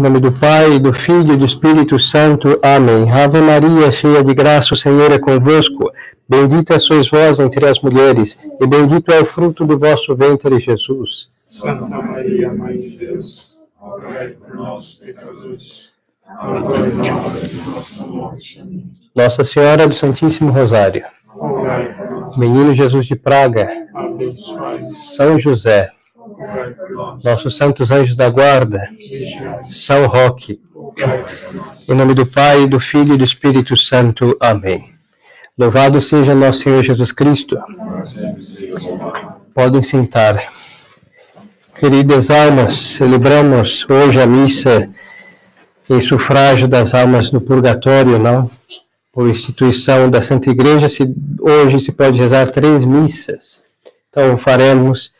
Em nome do Pai, do Filho e do Espírito Santo. Amém. Ave Maria, cheia de graça, o Senhor é convosco. Bendita sois vós entre as mulheres, e bendito é o fruto do vosso ventre, Jesus. Santa Maria, Mãe de Deus, rogai por nós, pecadores, agora e na hora de nossa morte. Nossa Senhora do Santíssimo Rosário. Rogai por nós, Menino Jesus de Praga. abençoai, São José. Nossos santos anjos da guarda. São Roque. Em nome do Pai, do Filho e do Espírito Santo. Amém. Louvado seja nosso Senhor Jesus Cristo. Podem sentar. Queridas almas, celebramos hoje a missa em sufrágio das almas no purgatório, não? Por instituição da Santa Igreja, se, hoje se pode rezar três missas. Então faremos,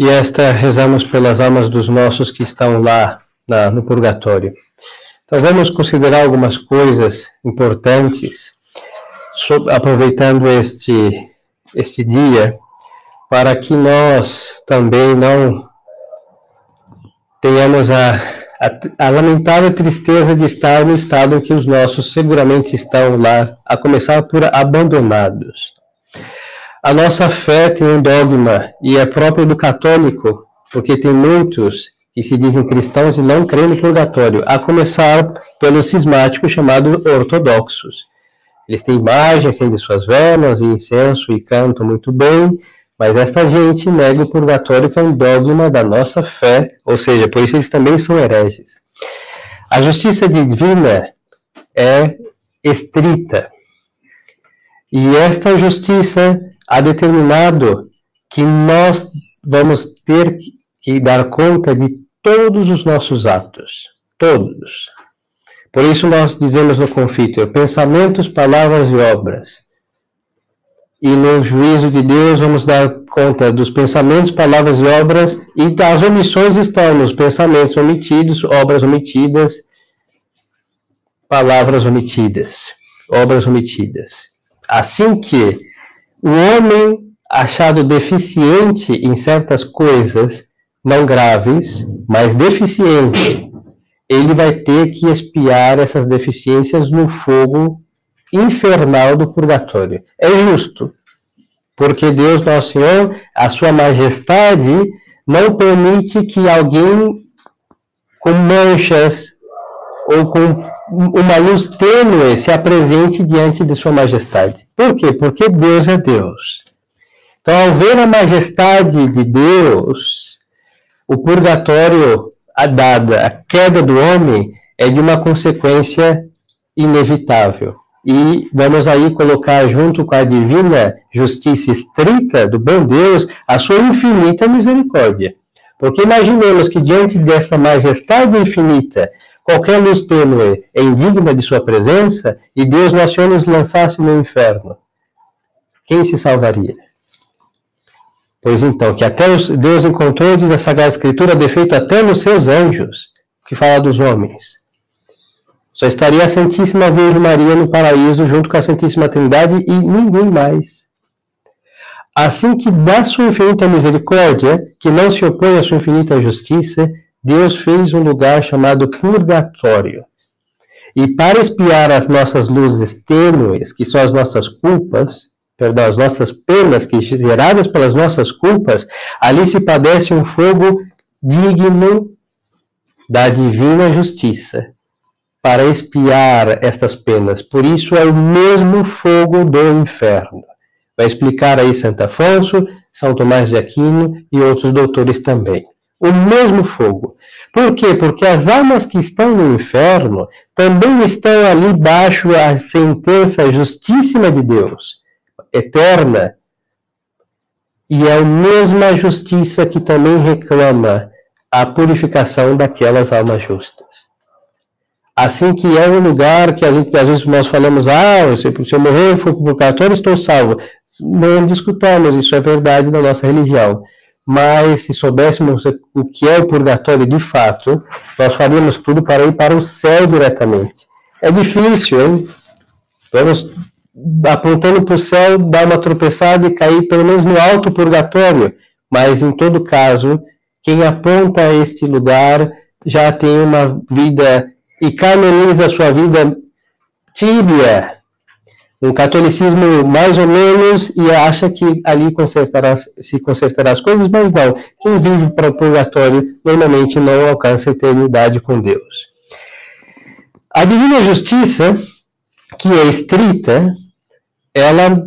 e esta rezamos pelas almas dos nossos que estão lá na, no purgatório. Então vamos considerar algumas coisas importantes, aproveitando este, este dia, para que nós também não tenhamos a, a, a lamentável tristeza de estar no estado em que os nossos seguramente estão lá, a começar por abandonados. A nossa fé tem um dogma, e é próprio do católico, porque tem muitos que se dizem cristãos e não creem no purgatório, a começar pelos cismáticos chamados ortodoxos. Eles têm imagens, acendem suas velas e incenso e cantam muito bem, mas esta gente nega o purgatório, que é um dogma da nossa fé, ou seja, por isso eles também são hereges. A justiça divina é estrita. E esta justiça há determinado que nós vamos ter que dar conta de todos os nossos atos. Todos. Por isso nós dizemos no confítulo, pensamentos, palavras e obras. E no juízo de Deus vamos dar conta dos pensamentos, palavras e obras, e das omissões estão nos pensamentos omitidos, obras omitidas, palavras omitidas, obras omitidas. Assim que o homem achado deficiente em certas coisas, não graves, mas deficiente, ele vai ter que expiar essas deficiências no fogo infernal do purgatório. É justo, porque Deus Nosso Senhor, a sua majestade, não permite que alguém com manchas ou com uma luz tênue se apresente diante de sua majestade. Por quê? Porque Deus é Deus. Então, ao ver a majestade de Deus, o purgatório a dada, a queda do homem é de uma consequência inevitável. E vamos aí colocar junto com a divina justiça estrita do bom Deus a sua infinita misericórdia. Porque imaginemos que diante dessa majestade infinita, qualquer luz tênue é indigna de sua presença e Deus nosso Senhor nos lançasse no inferno. Quem se salvaria? Pois então, que até os, Deus encontrou, diz a Sagrada Escritura, defeito até nos seus anjos, que fala dos homens. Só estaria a Santíssima Virgem Maria no paraíso junto com a Santíssima Trindade e ninguém mais. Assim que da sua infinita misericórdia, que não se opõe à sua infinita justiça, Deus fez um lugar chamado purgatório. E para espiar as nossas luzes tênues, que são as nossas culpas, perdão, as nossas penas que geradas pelas nossas culpas, ali se padece um fogo digno da divina justiça para expiar estas penas. Por isso é o mesmo fogo do inferno. Vai explicar aí Santo Afonso, São Tomás de Aquino e outros doutores também. O mesmo fogo. Por quê? Porque as almas que estão no inferno também estão ali baixo a sentença justíssima de Deus eterna, e é a mesma justiça que também reclama a purificação daquelas almas justas. Assim que é um lugar que gente, às vezes nós falamos, ah, se, eu morrer for por purgatório, estou salvo. Não discutamos, isso é verdade da nossa religião. Mas se soubéssemos o que é o purgatório de fato, nós faríamos tudo para ir para o céu diretamente. É difícil, hein? Vamos apontando para o céu, dar uma tropeçada e cair pelo menos no alto purgatório. Mas, em todo caso, quem aponta a este lugar já tem uma vida e canoniza a sua vida tíbia, um catolicismo mais ou menos e acha que ali consertará, se consertará as coisas, mas não. Quem vive para o purgatório normalmente não alcança a eternidade com Deus. A divina justiça, que é estrita, ela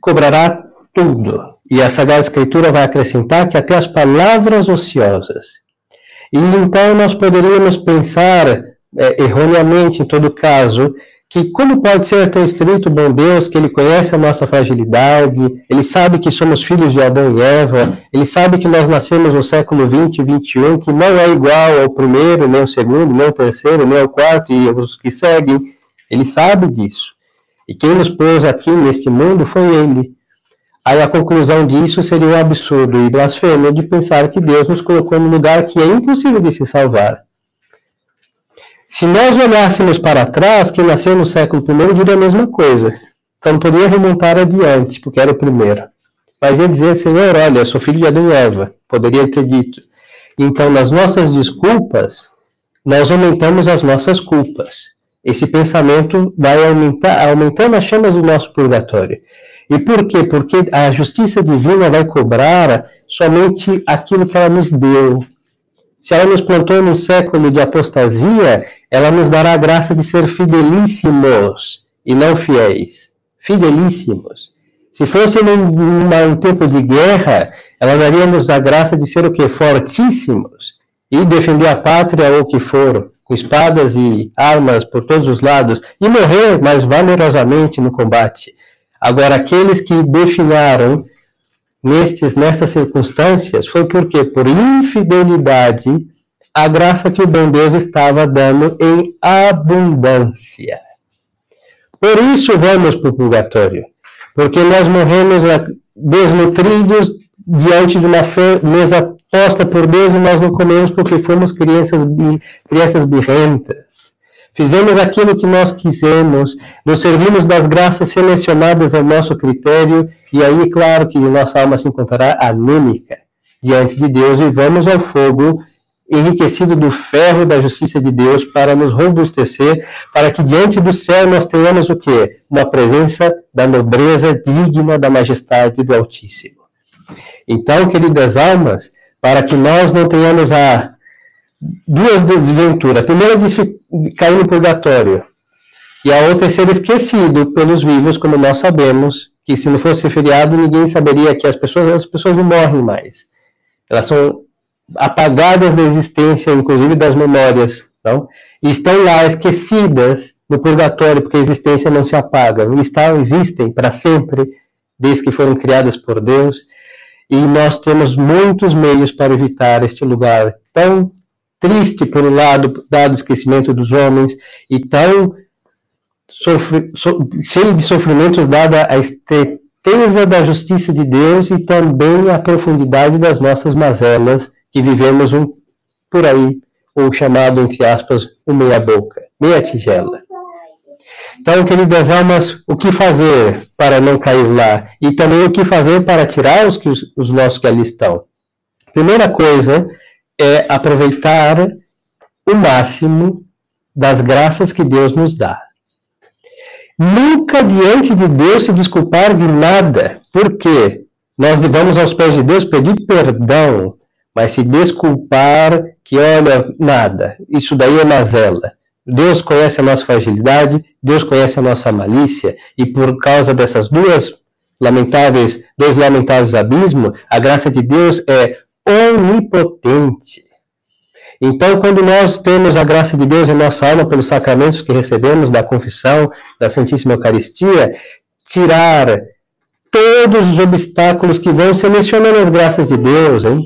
cobrará tudo. E a Sagrada Escritura vai acrescentar que até as palavras ociosas. E então nós poderíamos pensar, é, erroneamente em todo caso, que como pode ser tão estrito bom Deus, que ele conhece a nossa fragilidade, ele sabe que somos filhos de Adão e Eva, ele sabe que nós nascemos no século 20 e 21, que não é igual ao primeiro, nem ao segundo, nem ao terceiro, nem ao quarto e os que seguem, ele sabe disso. E quem nos pôs aqui neste mundo foi ele. Aí a conclusão disso seria um absurdo e blasfêmia de pensar que Deus nos colocou num lugar que é impossível de se salvar. Se nós olhássemos para trás, quem nasceu no século I diria a mesma coisa. Não poderia remontar adiante, porque era o primeiro. Mas ia dizer, Senhor, olha, eu sou filho de Adão e Eva. Poderia ter dito. Então, nas nossas desculpas, nós aumentamos as nossas culpas. Esse pensamento vai aumentar, aumentando as chamas do nosso purgatório. E por quê? Porque a justiça divina vai cobrar somente aquilo que ela nos deu, se ela nos plantou num século de apostasia, ela nos dará a graça de ser fidelíssimos e não fiéis. Fidelíssimos. Se fosse num, num tempo de guerra, ela daria-nos a graça de ser o que? Fortíssimos e defender a pátria ou o que for, com espadas e armas por todos os lados, e morrer mais valerosamente no combate. Agora, aqueles que definharam nestes, nessas circunstâncias foi porque, por infidelidade, a graça que o bom Deus estava dando em abundância. Por isso vamos para o purgatório, porque nós morremos desnutridos diante de uma mesa posta por Deus e nós não comemos porque fomos crianças, crianças birrentas. Fizemos aquilo que nós quisemos, nos servimos das graças selecionadas ao nosso critério, e aí, claro, que nossa alma se encontrará anêmica diante de Deus, e vamos ao fogo enriquecido do ferro da justiça de Deus para nos robustecer, para que diante do céu nós tenhamos o quê? Uma presença da nobreza digna da majestade do Altíssimo. Então, queridas almas, para que nós não tenhamos a duas desventuras. A primeira é cair no purgatório. E a outra é ser esquecido pelos vivos, como nós sabemos, que se não fosse feriado, ninguém saberia que as pessoas, as pessoas não morrem mais. Elas são apagadas da existência, inclusive das memórias, não? e estão lá esquecidas no purgatório, porque a existência não se apaga. Estão, existem para sempre, desde que foram criadas por Deus, e nós temos muitos meios para evitar este lugar tão triste, por um lado, dado o esquecimento dos homens, e tão sofre, so, cheio de sofrimentos, dada a estreiteza da justiça de Deus e também a profundidade das nossas mazelas, que vivemos um, por aí, o chamado, entre aspas, o meia-boca, meia tigela. Então, queridas almas, o que fazer para não cair lá? E também o que fazer para tirar os, os, os nossos que ali estão? Primeira coisa é aproveitar o máximo das graças que Deus nos dá. Nunca diante de Deus se desculpar de nada, porque nós vamos aos pés de Deus pedir perdão, mas se desculpar que, olha, nada, isso daí é mazela. Deus conhece a nossa fragilidade, Deus conhece a nossa malícia, e por causa dessas duas lamentáveis, dois lamentáveis abismos, a graça de Deus é onipotente. Então, quando nós temos a graça de Deus em nossa alma pelos sacramentos que recebemos da confissão, da Santíssima Eucaristia, tirar todos os obstáculos que vão selecionando as graças de Deus, hein?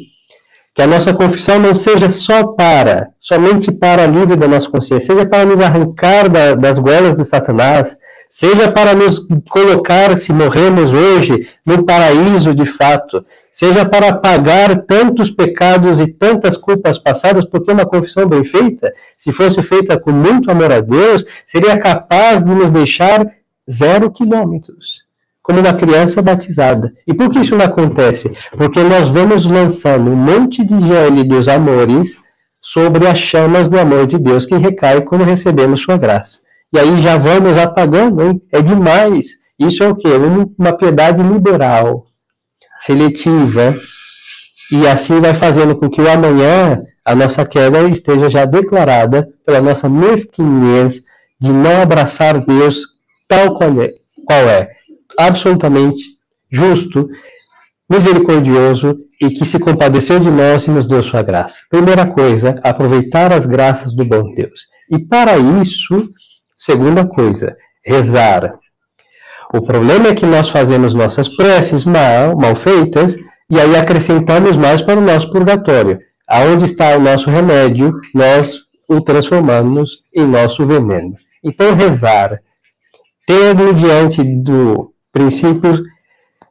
Que a nossa confissão não seja só para, somente para livre da nossa consciência, seja para nos arrancar da, das golas de Satanás, seja para nos colocar, se morremos hoje, no paraíso de fato, seja para pagar tantos pecados e tantas culpas passadas, porque uma confissão bem feita, se fosse feita com muito amor a Deus, seria capaz de nos deixar zero quilômetros, como uma criança batizada. E por que isso não acontece? Porque nós vamos lançando um monte de gel dos amores sobre as chamas do amor de Deus que recai quando recebemos sua graça. E aí já vamos apagando, hein? É demais. Isso é o quê? Uma piedade liberal, seletiva, e assim vai fazendo com que o amanhã a nossa queda esteja já declarada pela nossa mesquinhez de não abraçar Deus tal qual é, qual é absolutamente justo, misericordioso e que se compadeceu de nós e nos deu sua graça. Primeira coisa, aproveitar as graças do bom Deus. E para isso, segunda coisa, rezar. O problema é que nós fazemos nossas preces mal, mal feitas e aí acrescentamos mais para o nosso purgatório. Aonde está o nosso remédio, nós o transformamos em nosso veneno. Então, rezar, tendo diante do princípio,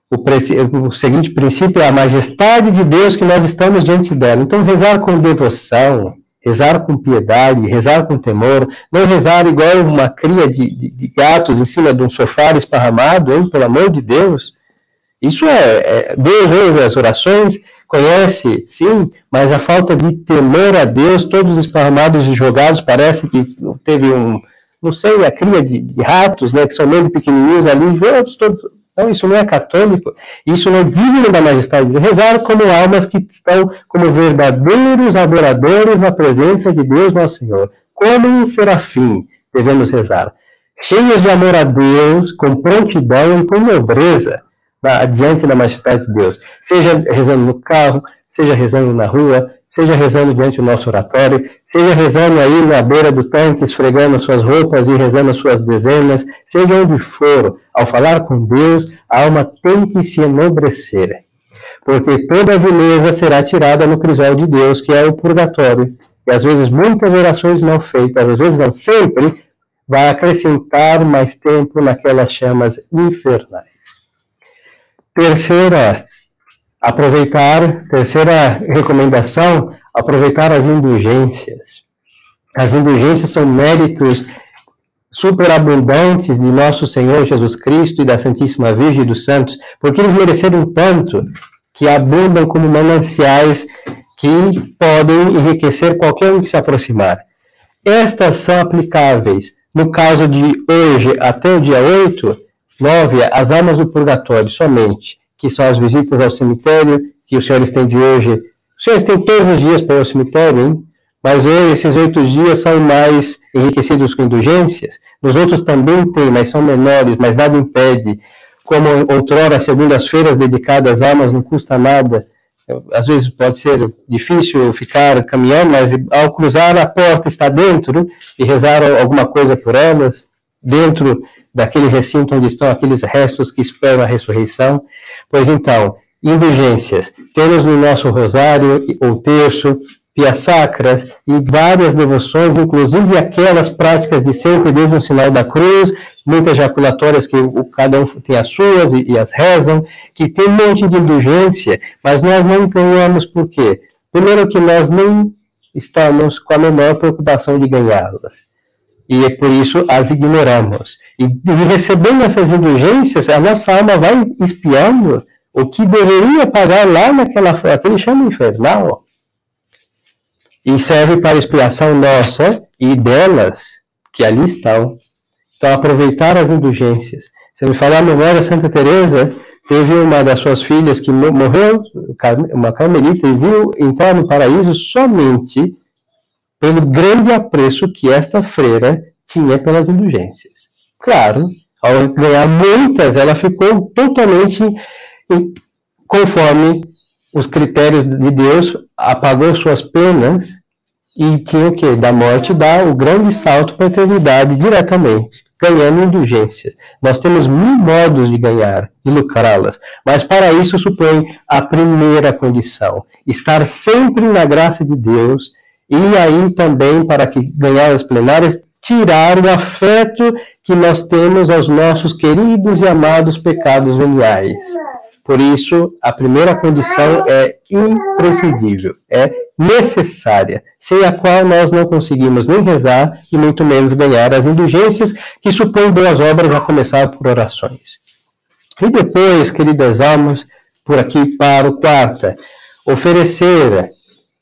o, o seguinte princípio é a majestade de Deus que nós estamos diante dela. Então, rezar com devoção, rezar com piedade, rezar com temor, não rezar igual uma cria de, de, de gatos em cima de um sofá esparramado, hein, pelo amor de Deus. Isso é, é Deus ouve as orações, conhece, sim, mas a falta de temor a Deus, todos esparramados e jogados, parece que teve um, não sei, a cria de, de ratos, né, que são meio pequenininhos ali, todos, todos. Então, isso não é católico, isso não é digno da majestade de rezar como almas que estão como verdadeiros adoradores na presença de Deus, nosso Senhor. Como um serafim devemos rezar, cheios de amor a Deus, com prontidão e com nobreza diante da majestade de Deus. Seja rezando no carro, seja rezando na rua, seja rezando diante do nosso oratório, seja rezando aí na beira do tanque, esfregando suas roupas e rezando as suas dezenas, seja onde for, ao falar com Deus, a alma tem que se enobrecer. Porque toda a vileza será tirada no crisol de Deus, que é o purgatório. E às vezes muitas orações mal feitas, às vezes não sempre, vai acrescentar mais tempo naquelas chamas infernais. Terceira, aproveitar, terceira recomendação, aproveitar as indulgências. As indulgências são méritos superabundantes de nosso Senhor Jesus Cristo e da Santíssima Virgem dos Santos, porque eles mereceram tanto que abundam como mananciais que podem enriquecer qualquer um que se aproximar. Estas são aplicáveis, no caso de hoje até o dia 8, Nove, as almas do purgatório somente, que são as visitas ao cemitério, que os senhores têm de hoje. Os senhores têm todos os dias para ao cemitério, hein? Mas hoje, esses oito dias são mais enriquecidos com indulgências. Nos outros também tem, mas são menores, mas nada impede. Como outrora, segundas-feiras dedicadas às almas não custa nada. Às vezes pode ser difícil ficar caminhando, mas ao cruzar a porta está dentro e rezar alguma coisa por elas, dentro daquele recinto onde estão aqueles restos que esperam a ressurreição. Pois então, indulgências. Temos no nosso rosário o terço, pias sacras e várias devoções, inclusive aquelas práticas de sempre, desde o sinal da cruz, muitas jaculatórias que o, cada um tem as suas e, e, as rezam, que tem um monte de indulgência, mas nós não empenhamos por quê? Primeiro que nós nem estamos com a menor preocupação de ganhá-las e é por isso as ignoramos. E, e recebendo essas indulgências, a nossa alma vai espiando o que deveria pagar lá naquela aquele chama infernal. E serve para expiação nossa e delas que ali estão. Então, aproveitar as indulgências. Se me falar a memória, Santa Teresa teve uma das suas filhas que morreu, uma carmelita, e viu entrar no paraíso somente pelo grande apreço que esta freira tinha pelas indulgências. Claro, ao ganhar muitas, ela ficou totalmente conforme os critérios de Deus, apagou suas penas e tinha o que? Da morte dar o grande salto para a eternidade diretamente, ganhando indulgências. Nós temos mil modos de ganhar, de lucrá-las, mas para isso supõe a primeira condição: estar sempre na graça de Deus e aí também, para que ganhar as plenárias, tirar o afeto que nós temos aos nossos queridos e amados pecados veniais. Por isso, a primeira condição é imprescindível, é necessária, sem a qual nós não conseguimos nem rezar e muito menos ganhar as indulgências que supõem boas obras, a começar por orações. E depois, queridas almas, por aqui para o quarta, oferecer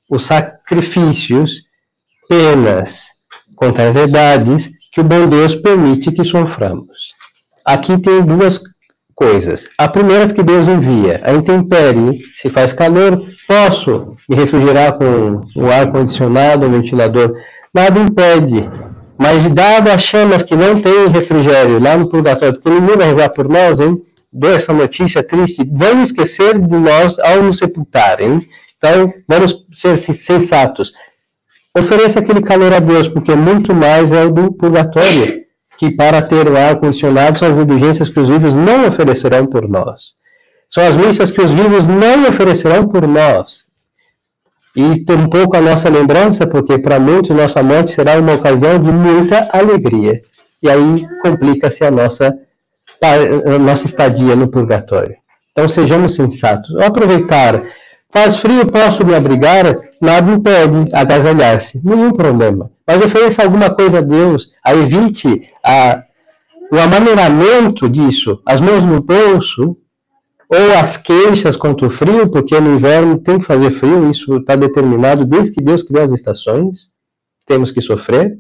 os sacrifícios, penas, contrariedades que o bom Deus permite que soframos. Aqui tem duas coisas. A primeira é que Deus envia. A intempérie, se faz calor, posso me refrigerar com o ar condicionado, o ventilador. Nada impede. Mas dado as chamas que não tem refrigério lá no purgatório, porque ninguém vai rezar por nós, hein? Dou essa notícia triste. Vamos esquecer de nós ao nos sepultarem. Então, vamos ser sensatos. Ofereça aquele calor a Deus, porque muito mais é o do purgatório que para ter o ar-condicionado são as indulgências que os vivos não oferecerão por nós. São as missas que os vivos não oferecerão por nós. E tem pouco a nossa lembrança, porque para muitos nossa morte será uma ocasião de muita alegria. E aí complica-se a nossa, a nossa estadia no purgatório. Então sejamos sensatos. Aproveitar, faz frio, posso me abrigar, nada impede agasalhar-se, nenhum problema. Mas ofereça alguma coisa a Deus, a evite a, o amaneiramento disso, as mãos no bolso, ou as queixas contra o frio, porque no inverno tem que fazer frio, isso está determinado desde que Deus criou as estações, temos que sofrer,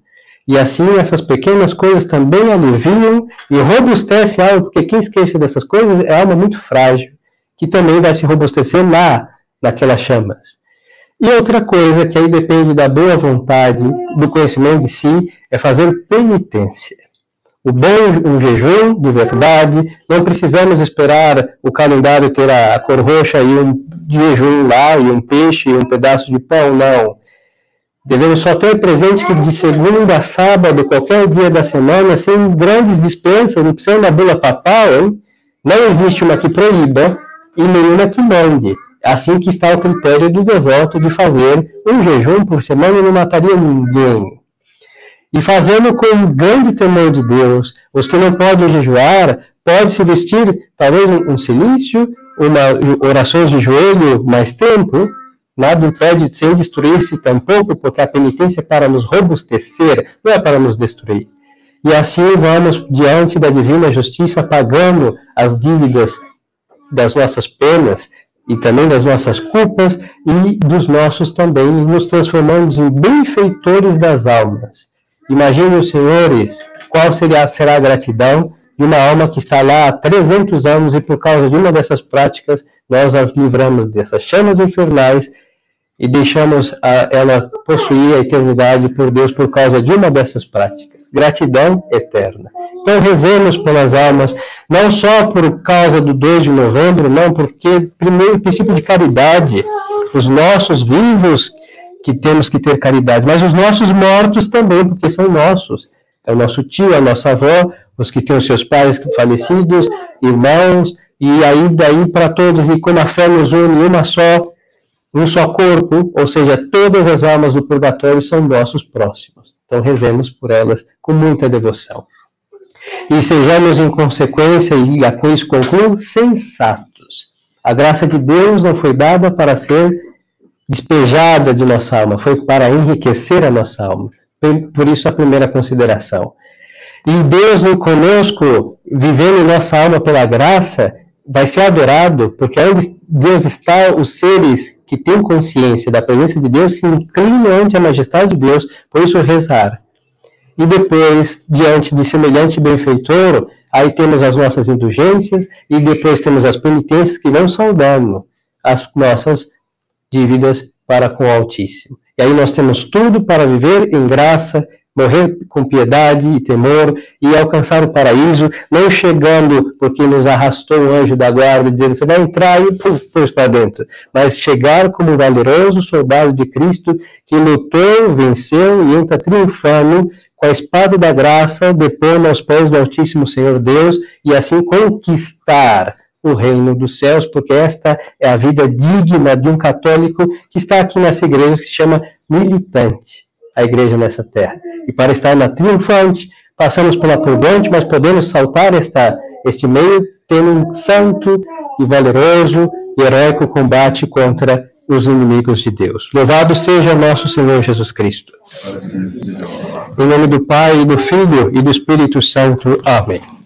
e assim essas pequenas coisas também aliviam e robustecem a alma, porque quem se queixa dessas coisas é alma muito frágil, que também vai se robustecer lá, naquelas chamas. E outra coisa que aí depende da boa vontade, do conhecimento de si, é fazer penitência. O bom um jejum de verdade, não precisamos esperar o calendário ter a, cor roxa e um jejum lá, e um peixe, e um pedaço de pão, não. Devemos só ter presente que de segunda a sábado, qualquer dia da semana, sem grandes dispensas, não precisa uma bula papal, hein? não existe uma que proíba e nenhuma que mande. Assim que está o critério do devoto de fazer um jejum por semana não mataria ninguém. E fazendo com grande temor de Deus, os que não podem jejuar, pode se vestir talvez um silício, uma orações de joelho mais tempo, nada impede sem destruir-se tampouco, porque a penitência é para nos robustecer, não é para nos destruir. E assim vamos diante da divina justiça pagando as dívidas das nossas penas, e também das nossas culpas e dos nossos também, e nos transformamos em benfeitores das almas. Imaginem senhores qual seria, será a gratidão de uma alma que está lá há 300 anos e por causa de uma dessas práticas nós as livramos dessas chamas infernais e deixamos a, ela possuir a eternidade por Deus por causa de uma dessas práticas. Gratidão eterna. Então rezemos pelas almas, não só por causa do 2 de novembro, não, porque primeiro princípio de caridade, os nossos vivos que temos que ter caridade, mas os nossos mortos também, porque são nossos. É o nosso tio, a nossa avó, os que têm os seus pais falecidos, irmãos, e aí daí para todos, e como a fé nos une uma só, um só corpo, ou seja, todas as almas do purgatório são nossos próximos. Então rezemos por elas com muita devoção e sejamos em consequência, e a com isso concluo, sensatos. A graça de Deus não foi dada para ser despejada de nossa alma, foi para enriquecer a nossa alma. Por isso a primeira consideração. E Deus conosco, vivendo nossa alma pela graça, vai ser adorado, porque onde Deus está, os seres que têm consciência da presença de Deus se inclinam ante a majestade de Deus, por isso rezar e depois, diante de semelhante benfeitor, aí temos as nossas indulgências, e depois temos as penitências que vão saudando as nossas dívidas para com o Altíssimo. E aí nós temos tudo para viver em graça, morrer com piedade e temor e alcançar o paraíso, não chegando porque nos arrastou um anjo da guarda dizendo você vai entrar e pôs para dentro, mas chegar como valeroso soldado de Cristo que lutou, venceu e entra triunfando com a espada da graça, depor aos pés do Altíssimo Senhor Deus e assim conquistar o reino dos céus, porque esta é a vida digna de um católico que está aqui nessa igreja que se chama militante, a igreja nessa terra. E para estar na triunfante, passamos pela purgante, mas podemos saltar esta, este meio tendo um santo e valeroso e heróico combate contra os inimigos de Deus. Louvado seja nosso Senhor Jesus Cristo. Em nome do Pai, do Filho e do Espírito Santo. Amém.